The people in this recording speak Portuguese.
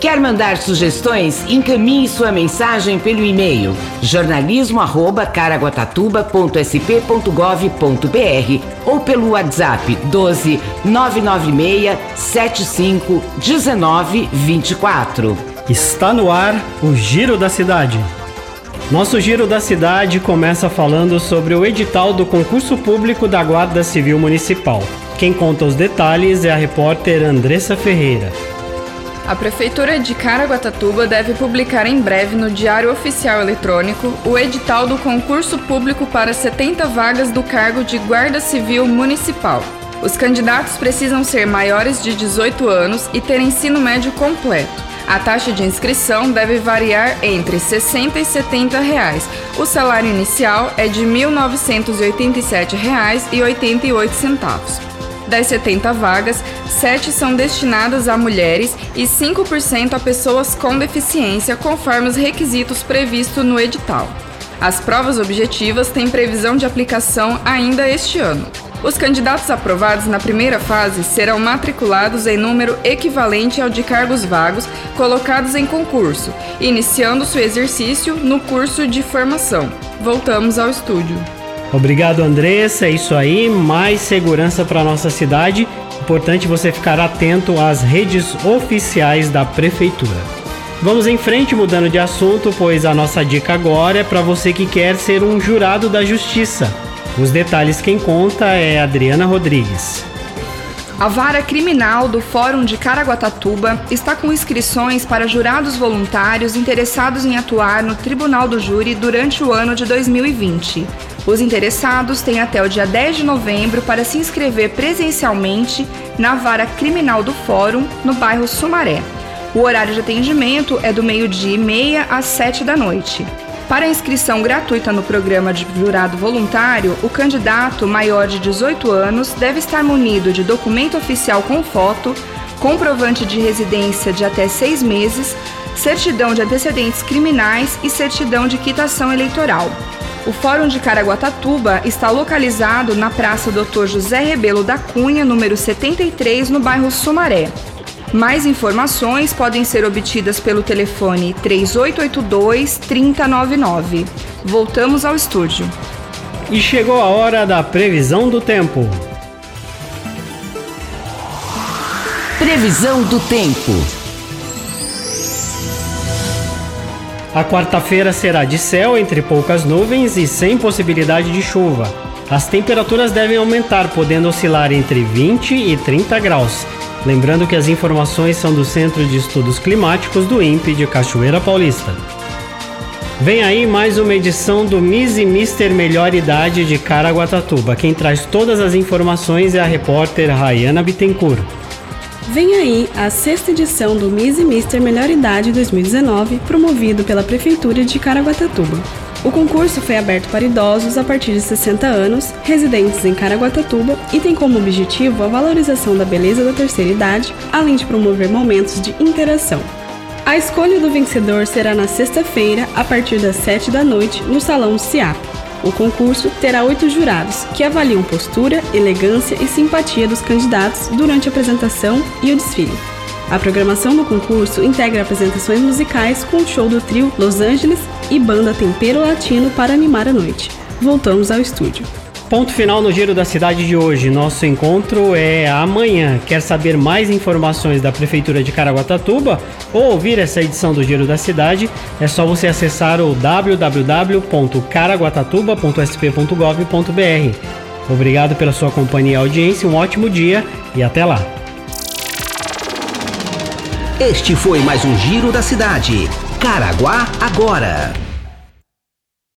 Quer mandar sugestões? Encaminhe sua mensagem pelo e-mail jornalismo@caraguatatuba.sp.gov.br ou pelo WhatsApp 12 996 75 19 24. Está no ar o Giro da Cidade. Nosso Giro da Cidade começa falando sobre o edital do concurso público da Guarda Civil Municipal. Quem conta os detalhes é a repórter Andressa Ferreira. A Prefeitura de Caraguatatuba deve publicar em breve no Diário Oficial Eletrônico o edital do concurso público para 70 vagas do cargo de Guarda Civil Municipal. Os candidatos precisam ser maiores de 18 anos e ter ensino médio completo. A taxa de inscrição deve variar entre R$ 60 e 70 reais. O salário inicial é de R$ 1.987,88. Das 70 vagas, 7 são destinadas a mulheres e 5% a pessoas com deficiência, conforme os requisitos previstos no edital. As provas objetivas têm previsão de aplicação ainda este ano. Os candidatos aprovados na primeira fase serão matriculados em número equivalente ao de cargos vagos colocados em concurso, iniciando seu exercício no curso de formação. Voltamos ao estúdio. Obrigado, Andressa. É isso aí. Mais segurança para nossa cidade. Importante você ficar atento às redes oficiais da prefeitura. Vamos em frente, mudando de assunto, pois a nossa dica agora é para você que quer ser um jurado da justiça. Os detalhes quem conta é Adriana Rodrigues. A vara criminal do Fórum de Caraguatatuba está com inscrições para jurados voluntários interessados em atuar no Tribunal do Júri durante o ano de 2020. Os interessados têm até o dia 10 de novembro para se inscrever presencialmente na vara criminal do Fórum, no bairro Sumaré. O horário de atendimento é do meio-dia e meia às 7 da noite. Para a inscrição gratuita no programa de jurado voluntário, o candidato maior de 18 anos deve estar munido de documento oficial com foto, comprovante de residência de até seis meses, certidão de antecedentes criminais e certidão de quitação eleitoral. O Fórum de Caraguatatuba está localizado na Praça Dr. José Rebelo da Cunha, número 73, no bairro Sumaré. Mais informações podem ser obtidas pelo telefone 3882-3099. Voltamos ao estúdio. E chegou a hora da previsão do tempo. Previsão do tempo. A quarta-feira será de céu entre poucas nuvens e sem possibilidade de chuva. As temperaturas devem aumentar, podendo oscilar entre 20 e 30 graus. Lembrando que as informações são do Centro de Estudos Climáticos do INPE de Cachoeira Paulista. Vem aí mais uma edição do Miss e Mister Melhor Idade de Caraguatatuba. Quem traz todas as informações é a repórter Rayana Bittencourt. Vem aí a sexta edição do Miss e Mister Melhor Idade 2019, promovido pela Prefeitura de Caraguatatuba. O concurso foi aberto para idosos a partir de 60 anos, residentes em Caraguatatuba e tem como objetivo a valorização da beleza da terceira idade, além de promover momentos de interação. A escolha do vencedor será na sexta-feira, a partir das 7 da noite, no Salão CIAP. O concurso terá oito jurados, que avaliam postura, elegância e simpatia dos candidatos durante a apresentação e o desfile. A programação do concurso integra apresentações musicais com o show do trio Los Angeles e banda Tempero Latino para animar a noite. Voltamos ao estúdio. Ponto final no Giro da Cidade de hoje. Nosso encontro é amanhã. Quer saber mais informações da Prefeitura de Caraguatatuba ou ouvir essa edição do Giro da Cidade? É só você acessar o www.caraguatatuba.sp.gov.br. Obrigado pela sua companhia e audiência, um ótimo dia e até lá. Este foi mais um Giro da Cidade. Caraguá agora.